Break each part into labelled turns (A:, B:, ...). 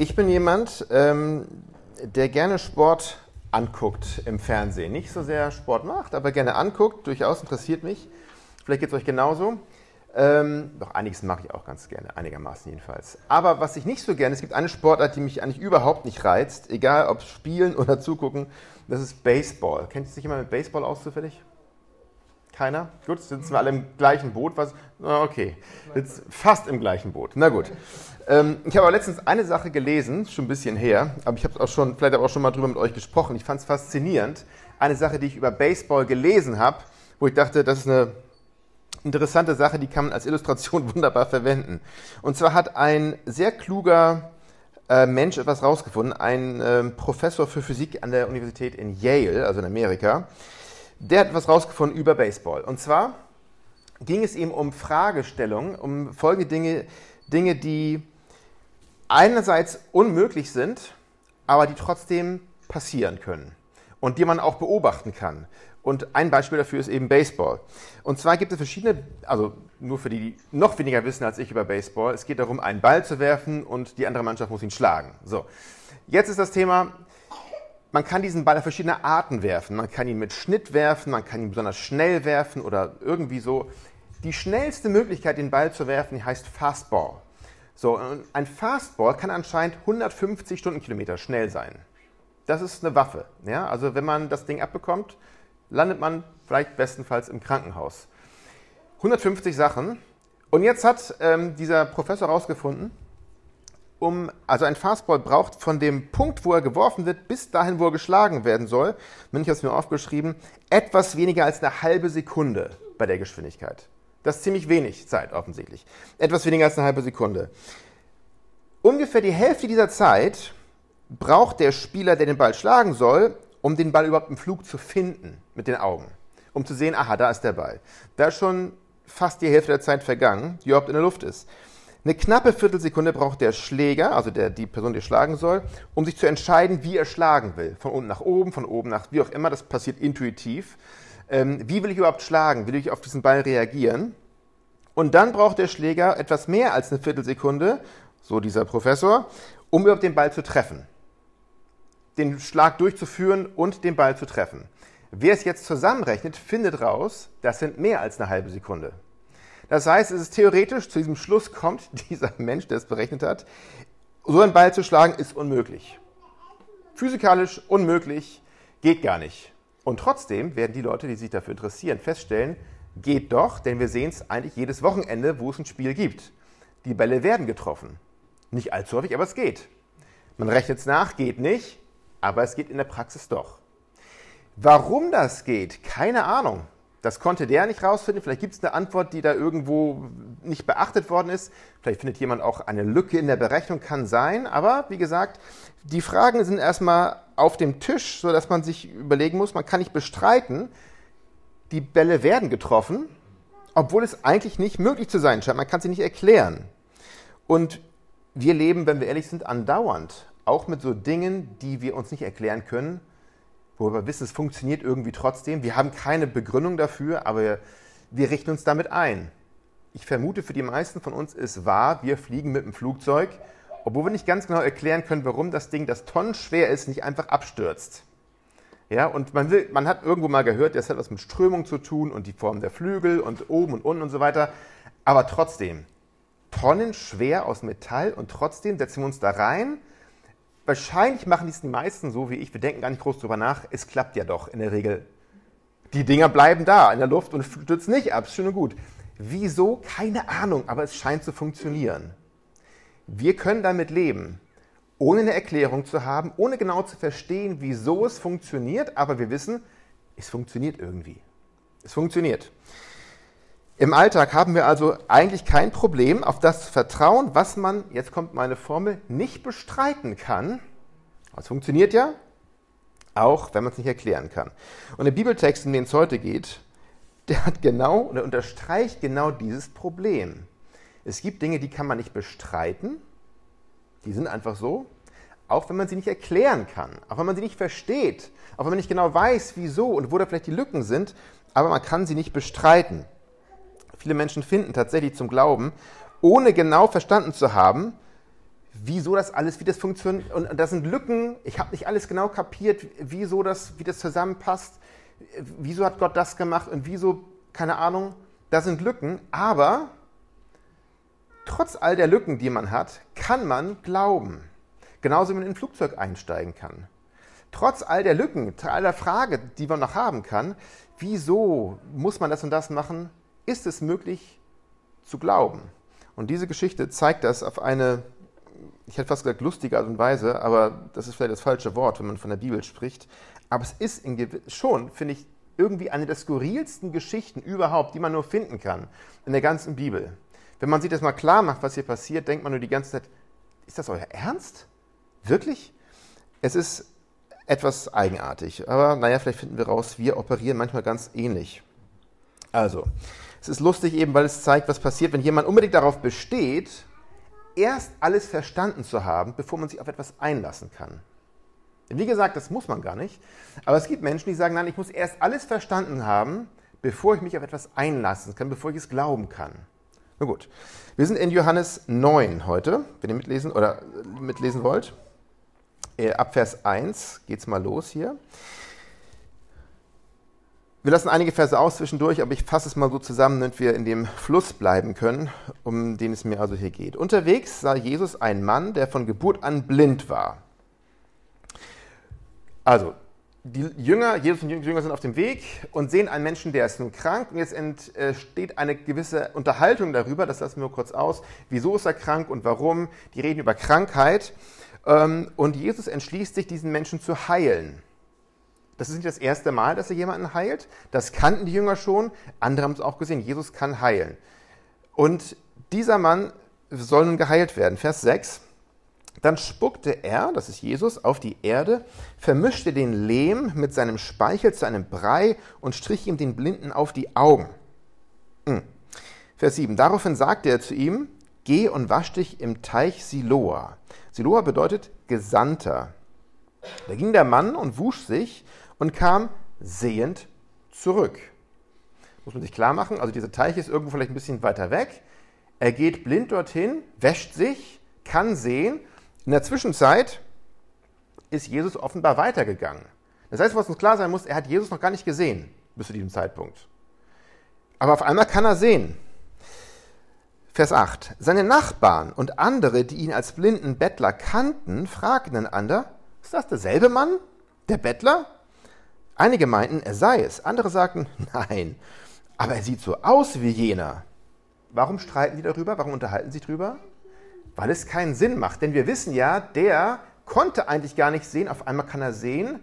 A: Ich bin jemand, ähm, der gerne Sport anguckt im Fernsehen. Nicht so sehr Sport macht, aber gerne anguckt, durchaus interessiert mich. Vielleicht geht es euch genauso. Ähm, doch einiges mache ich auch ganz gerne, einigermaßen jedenfalls. Aber was ich nicht so gerne, es gibt eine Sportart, die mich eigentlich überhaupt nicht reizt, egal ob spielen oder zugucken, das ist Baseball. Kennt sich jemand mit Baseball aus zufällig? Keiner? Gut, sitzen wir alle im gleichen Boot. Was? Okay, jetzt fast im gleichen Boot. Na gut. Ähm, ich habe aber letztens eine Sache gelesen, schon ein bisschen her, aber ich habe auch schon, vielleicht auch schon mal drüber mit euch gesprochen. Ich fand es faszinierend. Eine Sache, die ich über Baseball gelesen habe, wo ich dachte, das ist eine interessante Sache, die kann man als Illustration wunderbar verwenden. Und zwar hat ein sehr kluger äh, Mensch etwas rausgefunden, ein äh, Professor für Physik an der Universität in Yale, also in Amerika, der hat etwas rausgefunden über Baseball. Und zwar ging es ihm um Fragestellungen, um folgende Dinge, Dinge, die einerseits unmöglich sind, aber die trotzdem passieren können und die man auch beobachten kann. Und ein Beispiel dafür ist eben Baseball. Und zwar gibt es verschiedene, also nur für die, die noch weniger wissen als ich über Baseball, es geht darum, einen Ball zu werfen und die andere Mannschaft muss ihn schlagen. So, jetzt ist das Thema, man kann diesen Ball auf verschiedene Arten werfen. Man kann ihn mit Schnitt werfen, man kann ihn besonders schnell werfen oder irgendwie so. Die schnellste Möglichkeit, den Ball zu werfen, heißt Fastball. So, ein Fastball kann anscheinend 150 Stundenkilometer schnell sein. Das ist eine Waffe. Ja? Also wenn man das Ding abbekommt, landet man vielleicht bestenfalls im Krankenhaus. 150 Sachen. Und jetzt hat ähm, dieser Professor herausgefunden, um, also ein Fastball braucht von dem Punkt, wo er geworfen wird, bis dahin, wo er geschlagen werden soll, wenn ich das mir aufgeschrieben, etwas weniger als eine halbe Sekunde bei der Geschwindigkeit. Das ist ziemlich wenig Zeit offensichtlich. Etwas weniger als eine halbe Sekunde. Ungefähr die Hälfte dieser Zeit braucht der Spieler, der den Ball schlagen soll, um den Ball überhaupt im Flug zu finden mit den Augen. Um zu sehen, aha, da ist der Ball. Da ist schon fast die Hälfte der Zeit vergangen, die überhaupt in der Luft ist. Eine knappe Viertelsekunde braucht der Schläger, also der, die Person, die schlagen soll, um sich zu entscheiden, wie er schlagen will. Von unten nach oben, von oben nach, wie auch immer, das passiert intuitiv. Ähm, wie will ich überhaupt schlagen? Will ich auf diesen Ball reagieren? Und dann braucht der Schläger etwas mehr als eine Viertelsekunde, so dieser Professor, um überhaupt den Ball zu treffen. Den Schlag durchzuführen und den Ball zu treffen. Wer es jetzt zusammenrechnet, findet raus, das sind mehr als eine halbe Sekunde. Das heißt, es ist theoretisch, zu diesem Schluss kommt dieser Mensch, der es berechnet hat, so einen Ball zu schlagen ist unmöglich. Physikalisch unmöglich, geht gar nicht. Und trotzdem werden die Leute, die sich dafür interessieren, feststellen, geht doch, denn wir sehen es eigentlich jedes Wochenende, wo es ein Spiel gibt. Die Bälle werden getroffen. Nicht allzu häufig, aber es geht. Man rechnet es nach, geht nicht, aber es geht in der Praxis doch. Warum das geht, keine Ahnung. Das konnte der nicht rausfinden. Vielleicht gibt es eine Antwort, die da irgendwo nicht beachtet worden ist. Vielleicht findet jemand auch eine Lücke in der Berechnung, kann sein. Aber wie gesagt, die Fragen sind erstmal auf dem Tisch, sodass man sich überlegen muss, man kann nicht bestreiten, die Bälle werden getroffen, obwohl es eigentlich nicht möglich zu sein scheint. Man kann sie nicht erklären. Und wir leben, wenn wir ehrlich sind, andauernd auch mit so Dingen, die wir uns nicht erklären können wo wir wissen, es funktioniert irgendwie trotzdem. Wir haben keine Begründung dafür, aber wir richten uns damit ein. Ich vermute, für die meisten von uns ist wahr, wir fliegen mit dem Flugzeug, obwohl wir nicht ganz genau erklären können, warum das Ding, das tonnenschwer ist, nicht einfach abstürzt. Ja, und man, will, man hat irgendwo mal gehört, das hat was mit Strömung zu tun und die Form der Flügel und oben und unten und so weiter. Aber trotzdem, tonnenschwer aus Metall und trotzdem setzen wir uns da rein Wahrscheinlich machen dies die meisten so wie ich. Wir denken gar nicht groß drüber nach. Es klappt ja doch in der Regel. Die Dinger bleiben da in der Luft und stürzen nicht ab. Schön und gut. Wieso? Keine Ahnung, aber es scheint zu funktionieren. Wir können damit leben, ohne eine Erklärung zu haben, ohne genau zu verstehen, wieso es funktioniert, aber wir wissen, es funktioniert irgendwie. Es funktioniert. Im Alltag haben wir also eigentlich kein Problem, auf das zu vertrauen, was man, jetzt kommt meine Formel, nicht bestreiten kann. Das funktioniert ja, auch wenn man es nicht erklären kann. Und der Bibeltext, in den es heute geht, der hat genau oder unterstreicht genau dieses Problem. Es gibt Dinge, die kann man nicht bestreiten, die sind einfach so, auch wenn man sie nicht erklären kann, auch wenn man sie nicht versteht, auch wenn man nicht genau weiß, wieso und wo da vielleicht die Lücken sind, aber man kann sie nicht bestreiten. Viele Menschen finden tatsächlich zum Glauben, ohne genau verstanden zu haben, wieso das alles, wie das funktioniert. Und, da sind Lücken. Ich habe nicht alles genau kapiert, wieso das, wie das zusammenpasst. Wieso hat Gott das gemacht und wieso, keine Ahnung. Da sind Lücken. Aber trotz all der Lücken, die man hat, kann man glauben. Genauso wie man in ein Flugzeug einsteigen kann. Trotz all der Lücken, all der Frage, die man noch haben kann, wieso muss man das und das machen, ist es möglich zu glauben. Und diese Geschichte zeigt das auf eine ich hätte fast gesagt lustige Art und Weise, aber das ist vielleicht das falsche Wort, wenn man von der Bibel spricht. Aber es ist schon, finde ich, irgendwie eine der skurrilsten Geschichten überhaupt, die man nur finden kann in der ganzen Bibel. Wenn man sich das mal klar macht, was hier passiert, denkt man nur die ganze Zeit, ist das euer Ernst? Wirklich? Es ist etwas eigenartig. Aber naja, vielleicht finden wir raus, wir operieren manchmal ganz ähnlich. Also, es ist lustig eben, weil es zeigt, was passiert, wenn jemand unbedingt darauf besteht, erst alles verstanden zu haben, bevor man sich auf etwas einlassen kann. Denn wie gesagt, das muss man gar nicht. Aber es gibt Menschen, die sagen, nein, ich muss erst alles verstanden haben, bevor ich mich auf etwas einlassen kann, bevor ich es glauben kann. Na gut, wir sind in Johannes 9 heute, wenn ihr mitlesen oder mitlesen wollt. Äh, ab Vers 1 geht es mal los hier. Wir lassen einige Verse aus zwischendurch, aber ich fasse es mal so zusammen, damit wir in dem Fluss bleiben können, um den es mir also hier geht. Unterwegs sah Jesus einen Mann, der von Geburt an blind war. Also, die Jünger, Jesus und die Jünger sind auf dem Weg und sehen einen Menschen, der ist nun krank. Und jetzt entsteht eine gewisse Unterhaltung darüber, das lassen wir kurz aus. Wieso ist er krank und warum? Die reden über Krankheit. Ähm, und Jesus entschließt sich, diesen Menschen zu heilen. Das ist nicht das erste Mal, dass er jemanden heilt. Das kannten die Jünger schon. Andere haben es auch gesehen. Jesus kann heilen. Und dieser Mann soll nun geheilt werden. Vers 6. Dann spuckte er, das ist Jesus, auf die Erde, vermischte den Lehm mit seinem Speichel zu einem Brei und strich ihm den Blinden auf die Augen. Hm. Vers 7. Daraufhin sagte er zu ihm, Geh und wasch dich im Teich Siloa. Siloa bedeutet Gesandter. Da ging der Mann und wusch sich und kam sehend zurück. Muss man sich klar machen, also dieser Teich ist irgendwo vielleicht ein bisschen weiter weg. Er geht blind dorthin, wäscht sich, kann sehen. In der Zwischenzeit ist Jesus offenbar weitergegangen. Das heißt, was uns klar sein muss, er hat Jesus noch gar nicht gesehen bis zu diesem Zeitpunkt. Aber auf einmal kann er sehen. Vers 8. Seine Nachbarn und andere, die ihn als blinden Bettler kannten, fragten einander, ist das derselbe Mann, der Bettler? Einige meinten, er sei es, andere sagten, nein, aber er sieht so aus wie jener. Warum streiten die darüber? Warum unterhalten sie darüber? Weil es keinen Sinn macht. Denn wir wissen ja, der konnte eigentlich gar nicht sehen, auf einmal kann er sehen.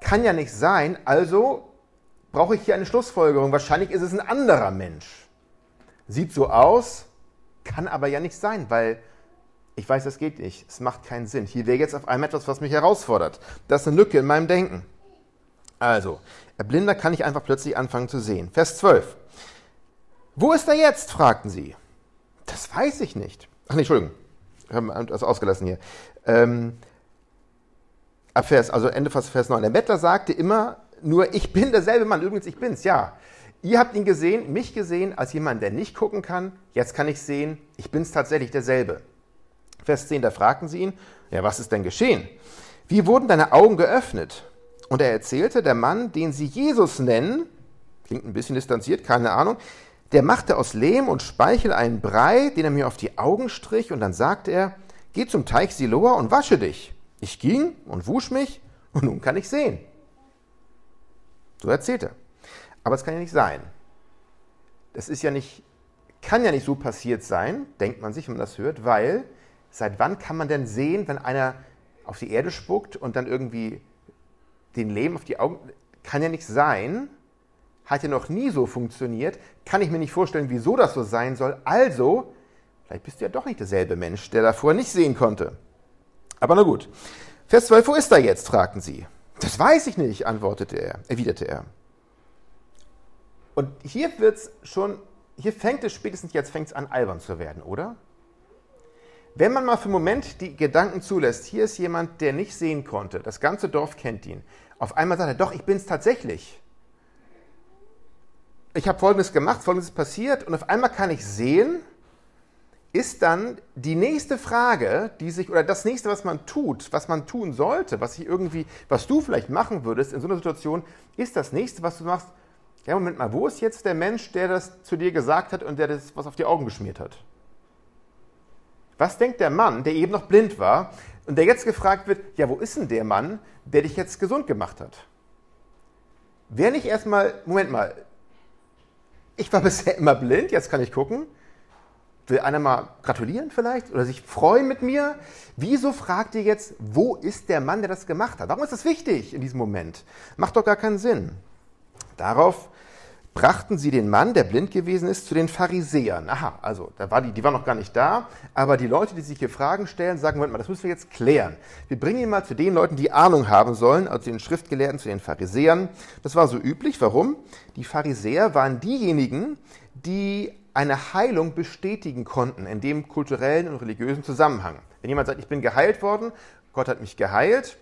A: Kann ja nicht sein, also brauche ich hier eine Schlussfolgerung. Wahrscheinlich ist es ein anderer Mensch. Sieht so aus, kann aber ja nicht sein, weil ich weiß, das geht nicht. Es macht keinen Sinn. Hier wäre jetzt auf einmal etwas, was mich herausfordert. Das ist eine Lücke in meinem Denken. Also, der Blinder kann nicht einfach plötzlich anfangen zu sehen. Vers 12. Wo ist er jetzt? fragten sie. Das weiß ich nicht. Ach nee, Entschuldigung. Wir haben das ausgelassen hier. Ähm, ab Vers, also Ende Vers 9. Der Bettler sagte immer nur, ich bin derselbe Mann. Übrigens, ich bin's, ja. Ihr habt ihn gesehen, mich gesehen, als jemand, der nicht gucken kann. Jetzt kann ich sehen, ich bin's tatsächlich derselbe. Vers 10, da fragten sie ihn, ja, was ist denn geschehen? Wie wurden deine Augen geöffnet? Und er erzählte, der Mann, den sie Jesus nennen, klingt ein bisschen distanziert, keine Ahnung, der machte aus Lehm und Speichel einen Brei, den er mir auf die Augen strich, und dann sagte er, geh zum Teich Siloa und wasche dich. Ich ging und wusch mich, und nun kann ich sehen. So erzählt er. Aber es kann ja nicht sein. Das ist ja nicht, kann ja nicht so passiert sein, denkt man sich, wenn man das hört, weil seit wann kann man denn sehen, wenn einer auf die Erde spuckt und dann irgendwie den Lehm auf die Augen, kann ja nicht sein, hat ja noch nie so funktioniert, kann ich mir nicht vorstellen, wieso das so sein soll. Also, vielleicht bist du ja doch nicht derselbe Mensch, der davor nicht sehen konnte. Aber na gut. Vers 12, wo ist er jetzt? fragten sie. Das weiß ich nicht, antwortete er, erwiderte er. Und hier wird's schon, hier fängt es spätestens jetzt fängt es an, albern zu werden, oder? Wenn man mal für einen Moment die Gedanken zulässt, hier ist jemand, der nicht sehen konnte, das ganze Dorf kennt ihn, auf einmal sagt er, doch, ich bin es tatsächlich. Ich habe Folgendes gemacht, Folgendes passiert und auf einmal kann ich sehen, ist dann die nächste Frage, die sich, oder das nächste, was man tut, was man tun sollte, was ich irgendwie, was du vielleicht machen würdest in so einer Situation, ist das nächste, was du machst, ja, Moment mal, wo ist jetzt der Mensch, der das zu dir gesagt hat und der das was auf die Augen geschmiert hat? Was denkt der Mann, der eben noch blind war und der jetzt gefragt wird, ja, wo ist denn der Mann, der dich jetzt gesund gemacht hat? Wäre nicht erstmal, Moment mal, ich war bisher immer blind, jetzt kann ich gucken. Will einer mal gratulieren vielleicht oder sich freuen mit mir? Wieso fragt ihr jetzt, wo ist der Mann, der das gemacht hat? Warum ist das wichtig in diesem Moment? Macht doch gar keinen Sinn. Darauf brachten sie den Mann, der blind gewesen ist, zu den Pharisäern. Aha, also da war die, die war noch gar nicht da, aber die Leute, die sich hier Fragen stellen, sagen, Moment mal, das müssen wir jetzt klären. Wir bringen ihn mal zu den Leuten, die Ahnung haben sollen, also den Schriftgelehrten, zu den Pharisäern. Das war so üblich. Warum? Die Pharisäer waren diejenigen, die eine Heilung bestätigen konnten in dem kulturellen und religiösen Zusammenhang. Wenn jemand sagt, ich bin geheilt worden, Gott hat mich geheilt,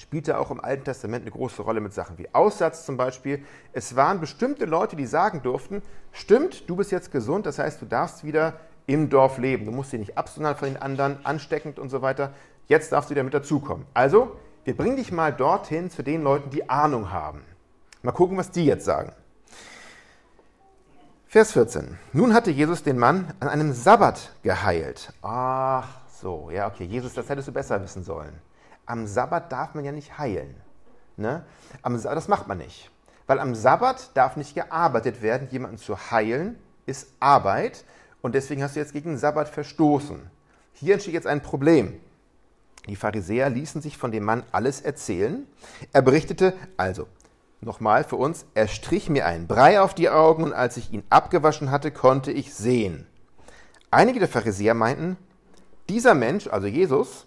A: spielte auch im Alten Testament eine große Rolle mit Sachen wie Aussatz zum Beispiel. Es waren bestimmte Leute, die sagen durften, stimmt, du bist jetzt gesund, das heißt, du darfst wieder im Dorf leben. Du musst dich nicht absondern von den anderen, ansteckend und so weiter. Jetzt darfst du wieder mit dazukommen. Also, wir bringen dich mal dorthin zu den Leuten, die Ahnung haben. Mal gucken, was die jetzt sagen. Vers 14. Nun hatte Jesus den Mann an einem Sabbat geheilt. Ach so, ja, okay, Jesus, das hättest du besser wissen sollen am Sabbat darf man ja nicht heilen. Ne? Das macht man nicht. Weil am Sabbat darf nicht gearbeitet werden. Jemanden zu heilen ist Arbeit. Und deswegen hast du jetzt gegen den Sabbat verstoßen. Hier entsteht jetzt ein Problem. Die Pharisäer ließen sich von dem Mann alles erzählen. Er berichtete also, nochmal für uns, er strich mir einen Brei auf die Augen und als ich ihn abgewaschen hatte, konnte ich sehen. Einige der Pharisäer meinten, dieser Mensch, also Jesus,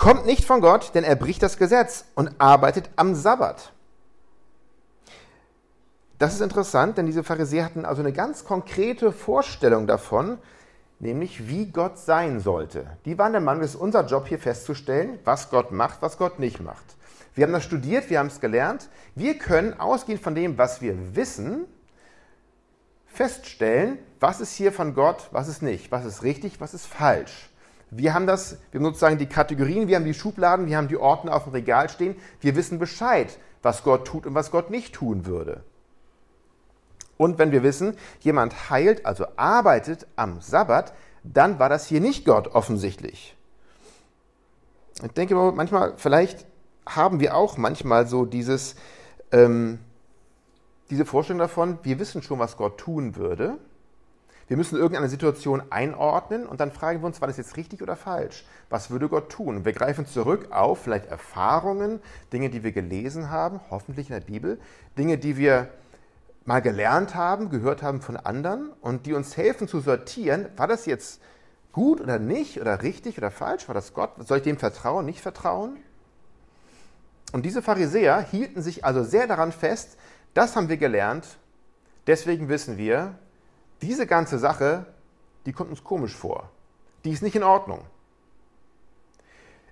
A: kommt nicht von Gott, denn er bricht das Gesetz und arbeitet am Sabbat. Das ist interessant, denn diese Pharisäer hatten also eine ganz konkrete Vorstellung davon, nämlich wie Gott sein sollte. Die waren der Mann, es ist unser Job hier festzustellen, was Gott macht, was Gott nicht macht. Wir haben das studiert, wir haben es gelernt. Wir können ausgehend von dem, was wir wissen, feststellen, was ist hier von Gott, was ist nicht, was ist richtig, was ist falsch. Wir haben das, wir haben sozusagen die Kategorien, wir haben die Schubladen, wir haben die Ordner auf dem Regal stehen. Wir wissen Bescheid, was Gott tut und was Gott nicht tun würde. Und wenn wir wissen, jemand heilt, also arbeitet am Sabbat, dann war das hier nicht Gott offensichtlich. Ich denke manchmal, vielleicht haben wir auch manchmal so dieses, ähm, diese Vorstellung davon, wir wissen schon, was Gott tun würde wir müssen irgendeine Situation einordnen und dann fragen wir uns, war das jetzt richtig oder falsch? Was würde Gott tun? wir greifen zurück auf vielleicht Erfahrungen, Dinge, die wir gelesen haben, hoffentlich in der Bibel, Dinge, die wir mal gelernt haben, gehört haben von anderen und die uns helfen zu sortieren, war das jetzt gut oder nicht oder richtig oder falsch? War das Gott? Soll ich dem vertrauen, nicht vertrauen? Und diese Pharisäer hielten sich also sehr daran fest, das haben wir gelernt, deswegen wissen wir, diese ganze Sache, die kommt uns komisch vor. Die ist nicht in Ordnung.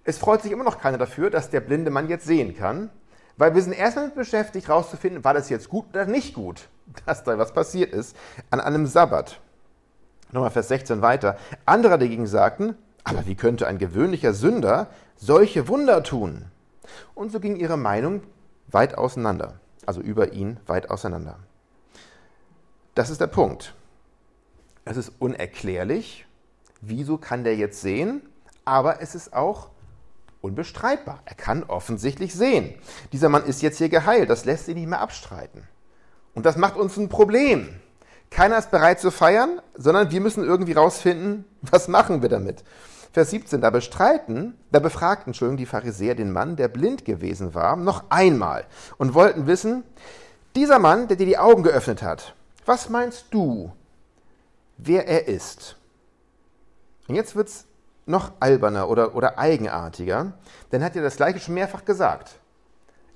A: Es freut sich immer noch keiner dafür, dass der blinde Mann jetzt sehen kann, weil wir sind erstmal damit beschäftigt, herauszufinden, war das jetzt gut oder nicht gut, dass da was passiert ist an einem Sabbat. Nochmal Vers 16 weiter. Andere dagegen sagten, aber wie könnte ein gewöhnlicher Sünder solche Wunder tun? Und so ging ihre Meinung weit auseinander, also über ihn weit auseinander. Das ist der Punkt. Es ist unerklärlich. Wieso kann der jetzt sehen? Aber es ist auch unbestreitbar. Er kann offensichtlich sehen. Dieser Mann ist jetzt hier geheilt. Das lässt sich nicht mehr abstreiten. Und das macht uns ein Problem. Keiner ist bereit zu feiern, sondern wir müssen irgendwie rausfinden, was machen wir damit. Vers 17, da bestreiten, da befragten, Entschuldigung, die Pharisäer den Mann, der blind gewesen war, noch einmal und wollten wissen, dieser Mann, der dir die Augen geöffnet hat, was meinst du, wer er ist. Und jetzt wird es noch alberner oder, oder eigenartiger, denn er hat ja das gleiche schon mehrfach gesagt.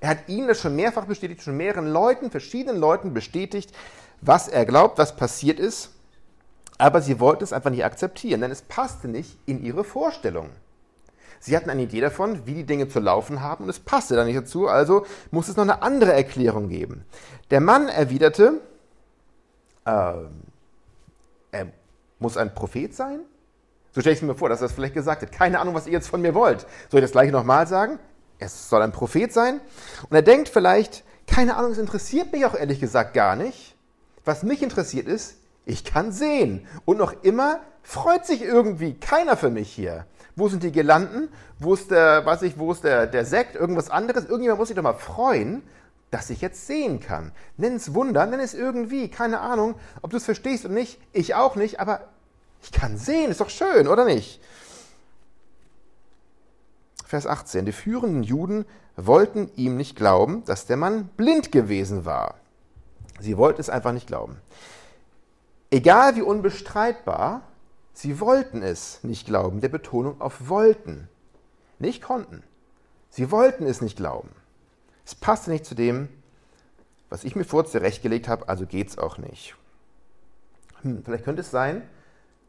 A: Er hat ihnen das schon mehrfach bestätigt, schon mehreren Leuten, verschiedenen Leuten bestätigt, was er glaubt, was passiert ist, aber sie wollten es einfach nicht akzeptieren, denn es passte nicht in ihre Vorstellung. Sie hatten eine Idee davon, wie die Dinge zu laufen haben und es passte da nicht dazu, also muss es noch eine andere Erklärung geben. Der Mann erwiderte, er muss ein Prophet sein? So stelle ich es mir vor, dass er das vielleicht gesagt hat. Keine Ahnung, was ihr jetzt von mir wollt. Soll ich das gleiche nochmal sagen? Es soll ein Prophet sein. Und er denkt vielleicht, keine Ahnung, es interessiert mich auch ehrlich gesagt gar nicht. Was mich interessiert ist, ich kann sehen. Und noch immer freut sich irgendwie keiner für mich hier. Wo sind die Girlanden? Wo ist der, weiß ich, wo ist der, der Sekt? Irgendwas anderes? Irgendjemand muss sich doch mal freuen, dass ich jetzt sehen kann. Nenn es Wunder, nenn es irgendwie, keine Ahnung, ob du es verstehst oder nicht. Ich auch nicht, aber ich kann sehen, ist doch schön, oder nicht? Vers 18. Die führenden Juden wollten ihm nicht glauben, dass der Mann blind gewesen war. Sie wollten es einfach nicht glauben. Egal wie unbestreitbar, sie wollten es nicht glauben. Der Betonung auf wollten, nicht konnten. Sie wollten es nicht glauben. Es passte nicht zu dem, was ich mir vor zurechtgelegt habe, also geht es auch nicht. Hm, vielleicht könnte es sein,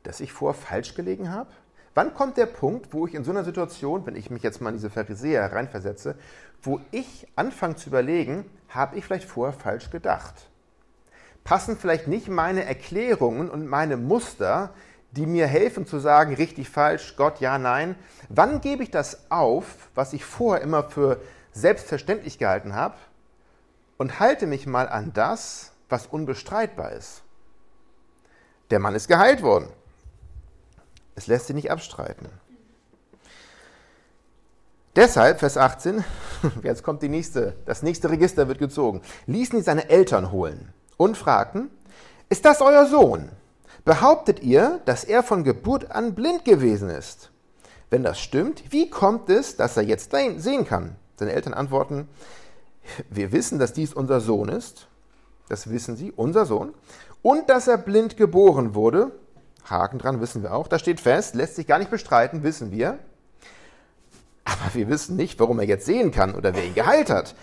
A: dass ich vor falsch gelegen habe. Wann kommt der Punkt, wo ich in so einer Situation, wenn ich mich jetzt mal in diese Pharisäer reinversetze, wo ich anfange zu überlegen, habe ich vielleicht vorher falsch gedacht? Passen vielleicht nicht meine Erklärungen und meine Muster, die mir helfen zu sagen, richtig, falsch, Gott, ja, nein. Wann gebe ich das auf, was ich vorher immer für selbstverständlich gehalten habe und halte mich mal an das, was unbestreitbar ist? Der Mann ist geheilt worden. Es lässt sich nicht abstreiten. Deshalb, Vers 18, jetzt kommt die nächste, das nächste Register wird gezogen, ließen ihn seine Eltern holen und fragten, ist das euer Sohn? Behauptet ihr, dass er von Geburt an blind gewesen ist? Wenn das stimmt, wie kommt es, dass er jetzt sehen kann? Seine Eltern antworten, wir wissen, dass dies unser Sohn ist, das wissen sie, unser Sohn, und dass er blind geboren wurde, Haken dran, wissen wir auch. Da steht fest, lässt sich gar nicht bestreiten, wissen wir. Aber wir wissen nicht, warum er jetzt sehen kann oder wer ihn geheilt hat.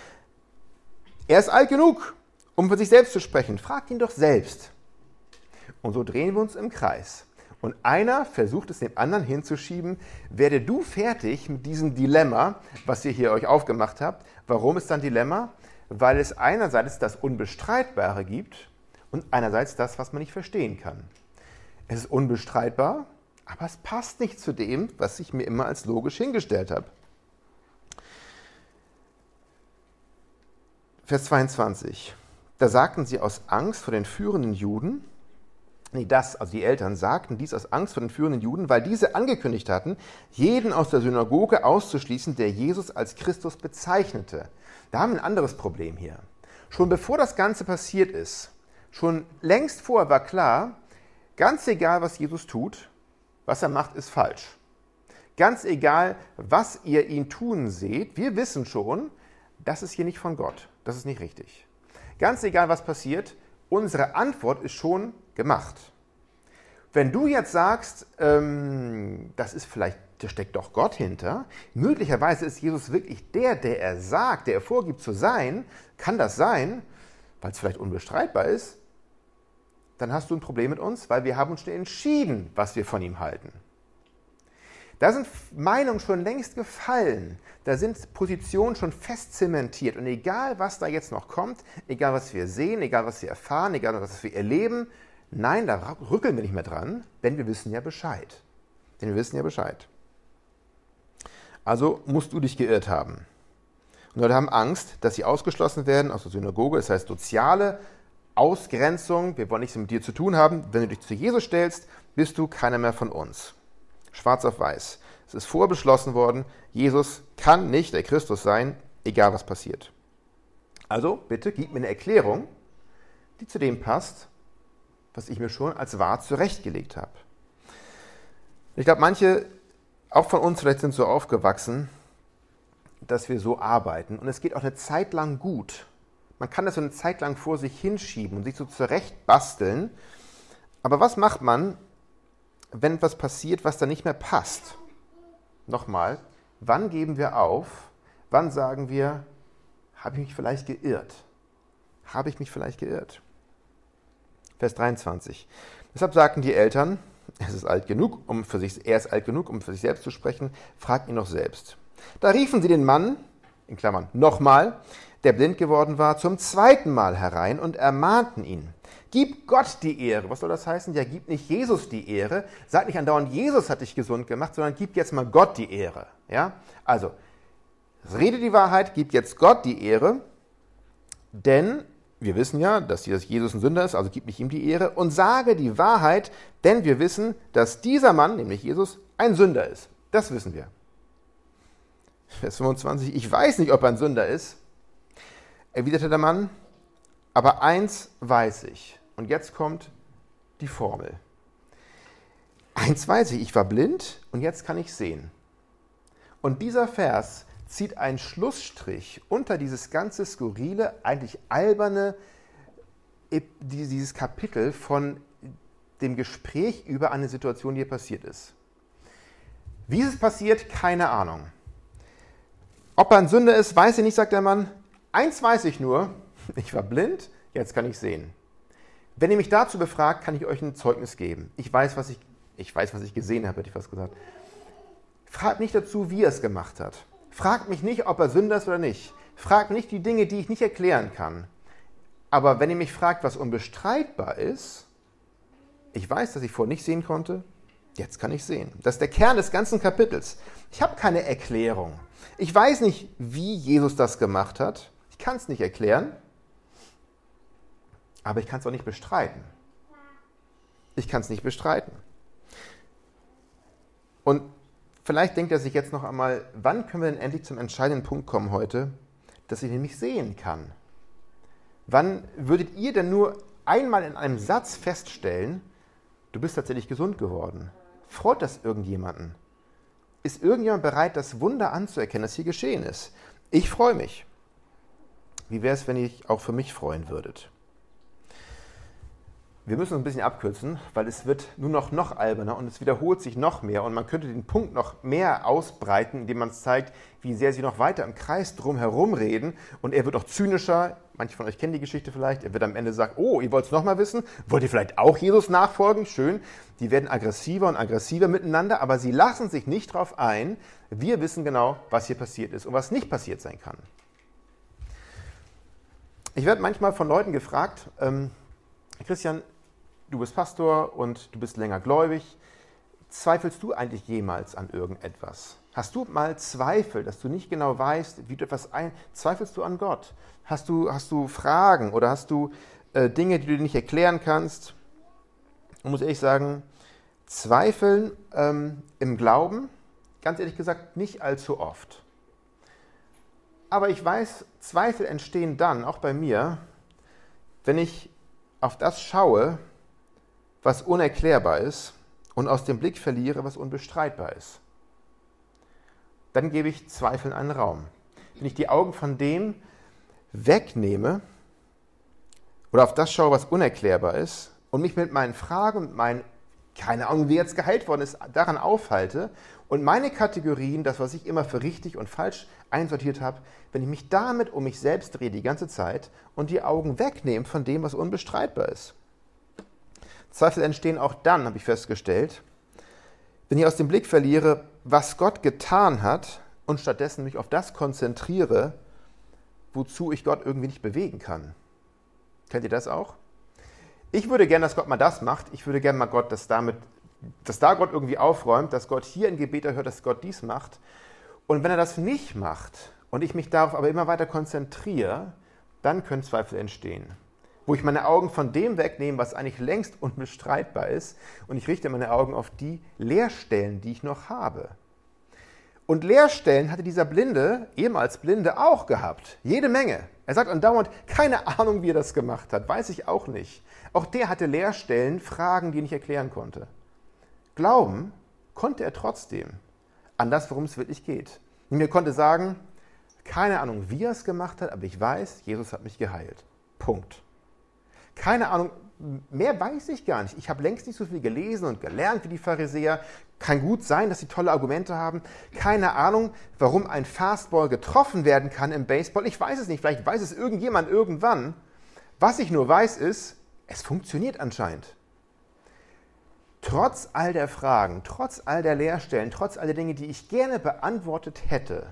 A: Er ist alt genug, um für sich selbst zu sprechen. Fragt ihn doch selbst. Und so drehen wir uns im Kreis. Und einer versucht es dem anderen hinzuschieben. Werde du fertig mit diesem Dilemma, was ihr hier euch aufgemacht habt. Warum ist dann Dilemma? Weil es einerseits das Unbestreitbare gibt und einerseits das, was man nicht verstehen kann. Es ist unbestreitbar, aber es passt nicht zu dem, was ich mir immer als logisch hingestellt habe. Vers 22. Da sagten sie aus Angst vor den führenden Juden, nee, das, also die Eltern sagten dies aus Angst vor den führenden Juden, weil diese angekündigt hatten, jeden aus der Synagoge auszuschließen, der Jesus als Christus bezeichnete. Da haben wir ein anderes Problem hier. Schon bevor das Ganze passiert ist, schon längst vorher war klar, Ganz egal, was Jesus tut, was er macht, ist falsch. Ganz egal, was ihr ihn tun seht, wir wissen schon, das ist hier nicht von Gott. Das ist nicht richtig. Ganz egal, was passiert, unsere Antwort ist schon gemacht. Wenn du jetzt sagst, ähm, das ist vielleicht, da steckt doch Gott hinter, möglicherweise ist Jesus wirklich der, der er sagt, der er vorgibt zu sein, kann das sein, weil es vielleicht unbestreitbar ist, dann hast du ein Problem mit uns, weil wir haben uns schon entschieden, was wir von ihm halten. Da sind Meinungen schon längst gefallen, da sind Positionen schon fest zementiert und egal, was da jetzt noch kommt, egal, was wir sehen, egal, was wir erfahren, egal, was wir erleben, nein, da rückeln wir nicht mehr dran, denn wir wissen ja Bescheid. Denn wir wissen ja Bescheid. Also musst du dich geirrt haben. Und Leute haben Angst, dass sie ausgeschlossen werden aus der Synagoge, das heißt soziale Ausgrenzung, wir wollen nichts mit dir zu tun haben. Wenn du dich zu Jesus stellst, bist du keiner mehr von uns. Schwarz auf weiß. Es ist vorbeschlossen worden, Jesus kann nicht der Christus sein, egal was passiert. Also bitte gib mir eine Erklärung, die zu dem passt, was ich mir schon als wahr zurechtgelegt habe. Ich glaube, manche, auch von uns vielleicht sind so aufgewachsen, dass wir so arbeiten. Und es geht auch eine Zeit lang gut. Man kann das so eine Zeit lang vor sich hinschieben und sich so zurecht basteln. Aber was macht man, wenn etwas passiert, was da nicht mehr passt? Nochmal, wann geben wir auf? Wann sagen wir, habe ich mich vielleicht geirrt? Habe ich mich vielleicht geirrt? Vers 23. Deshalb sagten die Eltern, es ist alt genug, um für sich, er ist alt genug, um für sich selbst zu sprechen, fragt ihn noch selbst. Da riefen sie den Mann, in Klammern, nochmal, der blind geworden war, zum zweiten Mal herein und ermahnten ihn. Gib Gott die Ehre. Was soll das heißen? Ja, gib nicht Jesus die Ehre. Sag nicht andauernd, Jesus hat dich gesund gemacht, sondern gib jetzt mal Gott die Ehre. Ja? Also, rede die Wahrheit, gib jetzt Gott die Ehre, denn wir wissen ja, dass Jesus ein Sünder ist, also gib nicht ihm die Ehre und sage die Wahrheit, denn wir wissen, dass dieser Mann, nämlich Jesus, ein Sünder ist. Das wissen wir. Vers 25, ich weiß nicht, ob er ein Sünder ist, erwiderte der Mann, aber eins weiß ich. Und jetzt kommt die Formel. Eins weiß ich, ich war blind und jetzt kann ich sehen. Und dieser Vers zieht einen Schlussstrich unter dieses ganze skurrile, eigentlich alberne, dieses Kapitel von dem Gespräch über eine Situation, die hier passiert ist. Wie ist es passiert? Keine Ahnung. Ob er ein Sünder ist, weiß ich nicht, sagt der Mann. Eins weiß ich nur, ich war blind, jetzt kann ich sehen. Wenn ihr mich dazu befragt, kann ich euch ein Zeugnis geben. Ich weiß, was ich, ich weiß, was ich gesehen habe, hätte ich fast gesagt. Fragt nicht dazu, wie er es gemacht hat. Fragt mich nicht, ob er Sünder ist oder nicht. Fragt nicht die Dinge, die ich nicht erklären kann. Aber wenn ihr mich fragt, was unbestreitbar ist, ich weiß, dass ich vorher nicht sehen konnte, jetzt kann ich sehen. Das ist der Kern des ganzen Kapitels. Ich habe keine Erklärung. Ich weiß nicht, wie Jesus das gemacht hat. Ich kann es nicht erklären, aber ich kann es auch nicht bestreiten. Ich kann es nicht bestreiten. Und vielleicht denkt er sich jetzt noch einmal, wann können wir denn endlich zum entscheidenden Punkt kommen heute, dass ich nämlich sehen kann? Wann würdet ihr denn nur einmal in einem Satz feststellen, du bist tatsächlich gesund geworden? Freut das irgendjemanden? Ist irgendjemand bereit, das Wunder anzuerkennen, das hier geschehen ist? Ich freue mich. Wie wäre es, wenn ihr auch für mich freuen würdet? Wir müssen uns ein bisschen abkürzen, weil es wird nur noch noch alberner und es wiederholt sich noch mehr und man könnte den Punkt noch mehr ausbreiten, indem man zeigt, wie sehr sie noch weiter im Kreis drum herum reden und er wird auch zynischer. Manche von euch kennen die Geschichte vielleicht. Er wird am Ende sagen, oh, ihr wollt es nochmal wissen? Wollt ihr vielleicht auch Jesus nachfolgen? Schön. Die werden aggressiver und aggressiver miteinander, aber sie lassen sich nicht darauf ein. Wir wissen genau, was hier passiert ist und was nicht passiert sein kann. Ich werde manchmal von Leuten gefragt, ähm, Christian, du bist Pastor und du bist länger gläubig. Zweifelst du eigentlich jemals an irgendetwas? Hast du mal Zweifel, dass du nicht genau weißt, wie du etwas ein... Zweifelst du an Gott? Hast du, hast du Fragen oder hast du äh, Dinge, die du dir nicht erklären kannst? Und muss ehrlich sagen, Zweifeln ähm, im Glauben, ganz ehrlich gesagt, nicht allzu oft. Aber ich weiß, Zweifel entstehen dann, auch bei mir, wenn ich auf das schaue, was unerklärbar ist und aus dem Blick verliere, was unbestreitbar ist. Dann gebe ich Zweifeln einen Raum. Wenn ich die Augen von dem wegnehme oder auf das schaue, was unerklärbar ist und mich mit meinen Fragen und meinen, keine Ahnung, wie jetzt geheilt worden ist, daran aufhalte und meine Kategorien, das, was ich immer für richtig und falsch einsortiert habe, wenn ich mich damit um mich selbst drehe die ganze Zeit und die Augen wegnehme von dem, was unbestreitbar ist, Zweifel entstehen auch dann, habe ich festgestellt, wenn ich aus dem Blick verliere, was Gott getan hat und stattdessen mich auf das konzentriere, wozu ich Gott irgendwie nicht bewegen kann. Kennt ihr das auch? Ich würde gerne, dass Gott mal das macht. Ich würde gerne mal Gott, dass, damit, dass da Gott irgendwie aufräumt, dass Gott hier ein Gebet erhört, dass Gott dies macht. Und wenn er das nicht macht und ich mich darauf aber immer weiter konzentriere, dann können Zweifel entstehen wo ich meine Augen von dem wegnehme, was eigentlich längst unbestreitbar ist, und ich richte meine Augen auf die Leerstellen, die ich noch habe. Und Leerstellen hatte dieser Blinde, ehemals Blinde, auch gehabt. Jede Menge. Er sagt andauernd, keine Ahnung, wie er das gemacht hat, weiß ich auch nicht. Auch der hatte Leerstellen, Fragen, die er nicht erklären konnte. Glauben konnte er trotzdem an das, worum es wirklich geht. Und mir konnte sagen, keine Ahnung, wie er es gemacht hat, aber ich weiß, Jesus hat mich geheilt. Punkt. Keine Ahnung, mehr weiß ich gar nicht. Ich habe längst nicht so viel gelesen und gelernt wie die Pharisäer. Kann gut sein, dass sie tolle Argumente haben. Keine Ahnung, warum ein Fastball getroffen werden kann im Baseball. Ich weiß es nicht. Vielleicht weiß es irgendjemand irgendwann. Was ich nur weiß ist, es funktioniert anscheinend. Trotz all der Fragen, trotz all der Leerstellen, trotz all der Dinge, die ich gerne beantwortet hätte,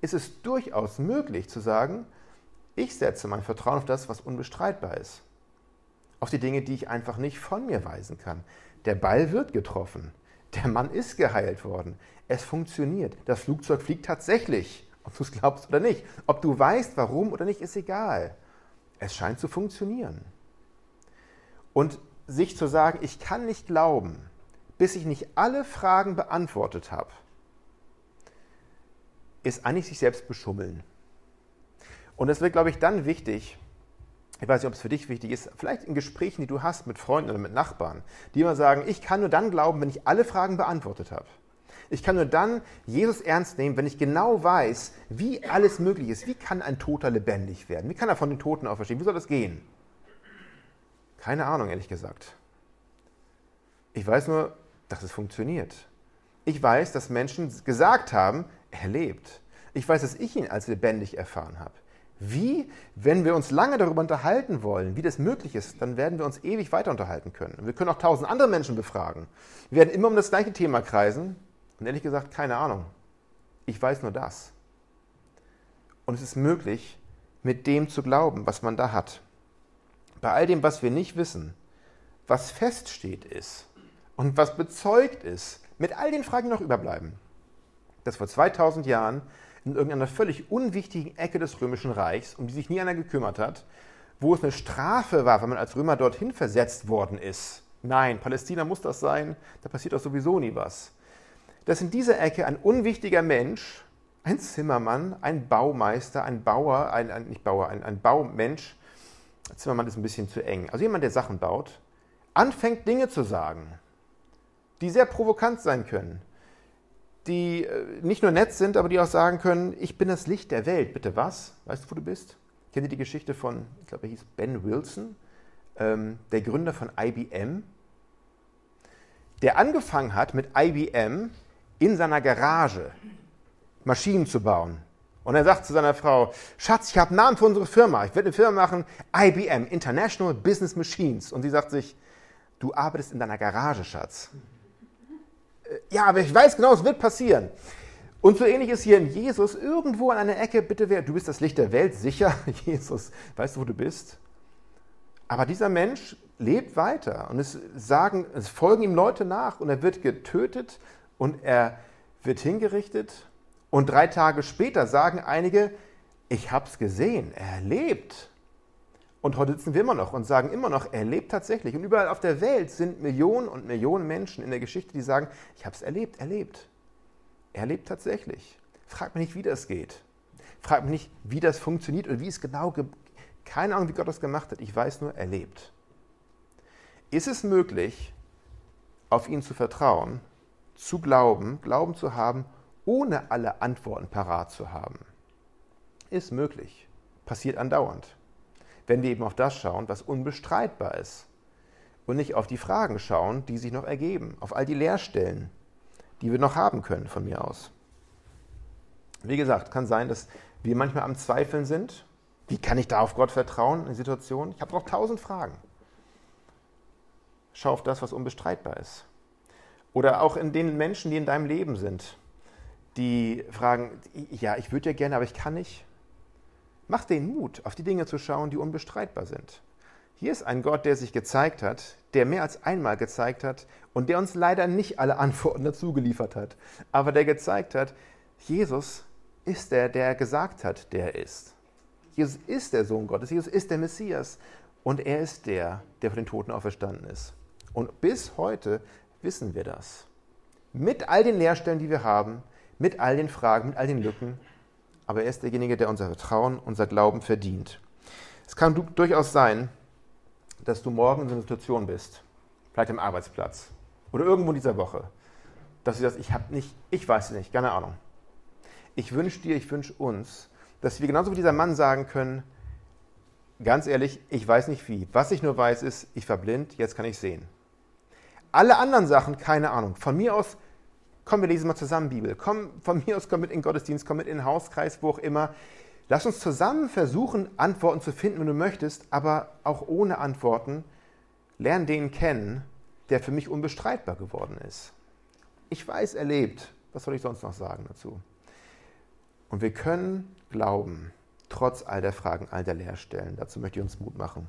A: ist es durchaus möglich zu sagen, ich setze mein Vertrauen auf das, was unbestreitbar ist. Auf die Dinge, die ich einfach nicht von mir weisen kann. Der Ball wird getroffen. Der Mann ist geheilt worden. Es funktioniert. Das Flugzeug fliegt tatsächlich, ob du es glaubst oder nicht. Ob du weißt, warum oder nicht, ist egal. Es scheint zu funktionieren. Und sich zu sagen, ich kann nicht glauben, bis ich nicht alle Fragen beantwortet habe, ist eigentlich sich selbst beschummeln. Und es wird, glaube ich, dann wichtig, ich weiß nicht, ob es für dich wichtig ist, vielleicht in Gesprächen, die du hast mit Freunden oder mit Nachbarn, die immer sagen, ich kann nur dann glauben, wenn ich alle Fragen beantwortet habe. Ich kann nur dann Jesus ernst nehmen, wenn ich genau weiß, wie alles möglich ist. Wie kann ein Toter lebendig werden? Wie kann er von den Toten auferstehen? Wie soll das gehen? Keine Ahnung, ehrlich gesagt. Ich weiß nur, dass es funktioniert. Ich weiß, dass Menschen gesagt haben, er lebt. Ich weiß, dass ich ihn als lebendig erfahren habe. Wie, wenn wir uns lange darüber unterhalten wollen, wie das möglich ist, dann werden wir uns ewig weiter unterhalten können. Wir können auch tausend andere Menschen befragen. Wir werden immer um das gleiche Thema kreisen. Und ehrlich gesagt, keine Ahnung. Ich weiß nur das. Und es ist möglich, mit dem zu glauben, was man da hat. Bei all dem, was wir nicht wissen, was feststeht ist und was bezeugt ist, mit all den Fragen, die noch überbleiben, dass vor 2000 Jahren in irgendeiner völlig unwichtigen Ecke des Römischen Reichs, um die sich nie einer gekümmert hat, wo es eine Strafe war, wenn man als Römer dorthin versetzt worden ist. Nein, Palästina muss das sein, da passiert doch sowieso nie was. Dass in dieser Ecke ein unwichtiger Mensch, ein Zimmermann, ein Baumeister, ein Bauer, ein, ein nicht Bauer, ein, ein Baumensch, Zimmermann ist ein bisschen zu eng, also jemand, der Sachen baut, anfängt Dinge zu sagen, die sehr provokant sein können die äh, nicht nur nett sind, aber die auch sagen können, ich bin das Licht der Welt. Bitte was? Weißt du, wo du bist? Kennt ihr die Geschichte von, ich glaube, er hieß Ben Wilson, ähm, der Gründer von IBM, der angefangen hat mit IBM in seiner Garage Maschinen zu bauen. Und er sagt zu seiner Frau, Schatz, ich habe einen Namen für unsere Firma. Ich werde eine Firma machen, IBM, International Business Machines. Und sie sagt sich, du arbeitest in deiner Garage, Schatz ja, aber ich weiß genau, es wird passieren. Und so ähnlich ist hier in Jesus irgendwo an einer Ecke, bitte wer, du bist das Licht der Welt, sicher, Jesus, weißt du, wo du bist? Aber dieser Mensch lebt weiter und es sagen, es folgen ihm Leute nach und er wird getötet und er wird hingerichtet und drei Tage später sagen einige, ich habe es gesehen, er lebt. Und heute sitzen wir immer noch und sagen immer noch, er lebt tatsächlich. Und überall auf der Welt sind Millionen und Millionen Menschen in der Geschichte, die sagen, ich habe es erlebt, er lebt. Er lebt tatsächlich. Frag mich nicht, wie das geht. Frag mich nicht, wie das funktioniert und wie es genau, keine Ahnung, wie Gott das gemacht hat. Ich weiß nur, er lebt. Ist es möglich, auf ihn zu vertrauen, zu glauben, Glauben zu haben, ohne alle Antworten parat zu haben? Ist möglich. Passiert andauernd wenn wir eben auf das schauen, was unbestreitbar ist. Und nicht auf die Fragen schauen, die sich noch ergeben, auf all die Leerstellen, die wir noch haben können von mir aus. Wie gesagt, kann sein, dass wir manchmal am Zweifeln sind. Wie kann ich da auf Gott vertrauen in Situationen? Ich habe noch tausend Fragen. Schau auf das, was unbestreitbar ist. Oder auch in den Menschen, die in deinem Leben sind, die fragen, ja, ich würde ja gerne, aber ich kann nicht. Mach den Mut, auf die Dinge zu schauen, die unbestreitbar sind. Hier ist ein Gott, der sich gezeigt hat, der mehr als einmal gezeigt hat und der uns leider nicht alle Antworten dazu geliefert hat, aber der gezeigt hat, Jesus ist der, der gesagt hat, der ist. Jesus ist der Sohn Gottes, Jesus ist der Messias und er ist der, der von den Toten auferstanden ist. Und bis heute wissen wir das. Mit all den Leerstellen, die wir haben, mit all den Fragen, mit all den Lücken, aber er ist derjenige, der unser Vertrauen, unser Glauben verdient. Es kann durchaus sein, dass du morgen in so einer Situation bist, vielleicht am Arbeitsplatz oder irgendwo in dieser Woche, dass du sagst, ich habe nicht, ich weiß es nicht, keine Ahnung. Ich wünsche dir, ich wünsche uns, dass wir genauso wie dieser Mann sagen können, ganz ehrlich, ich weiß nicht wie. Was ich nur weiß ist, ich war blind, jetzt kann ich sehen. Alle anderen Sachen, keine Ahnung. Von mir aus Komm, wir lesen mal zusammen Bibel. Komm, von mir aus komm mit in den Gottesdienst, komm mit in den Hauskreis, wo auch immer. Lass uns zusammen versuchen, Antworten zu finden, wenn du möchtest, aber auch ohne Antworten. Lern den kennen, der für mich unbestreitbar geworden ist. Ich weiß, er lebt. Was soll ich sonst noch sagen dazu? Und wir können glauben, trotz all der Fragen, all der Leerstellen. Dazu möchte ich uns Mut machen.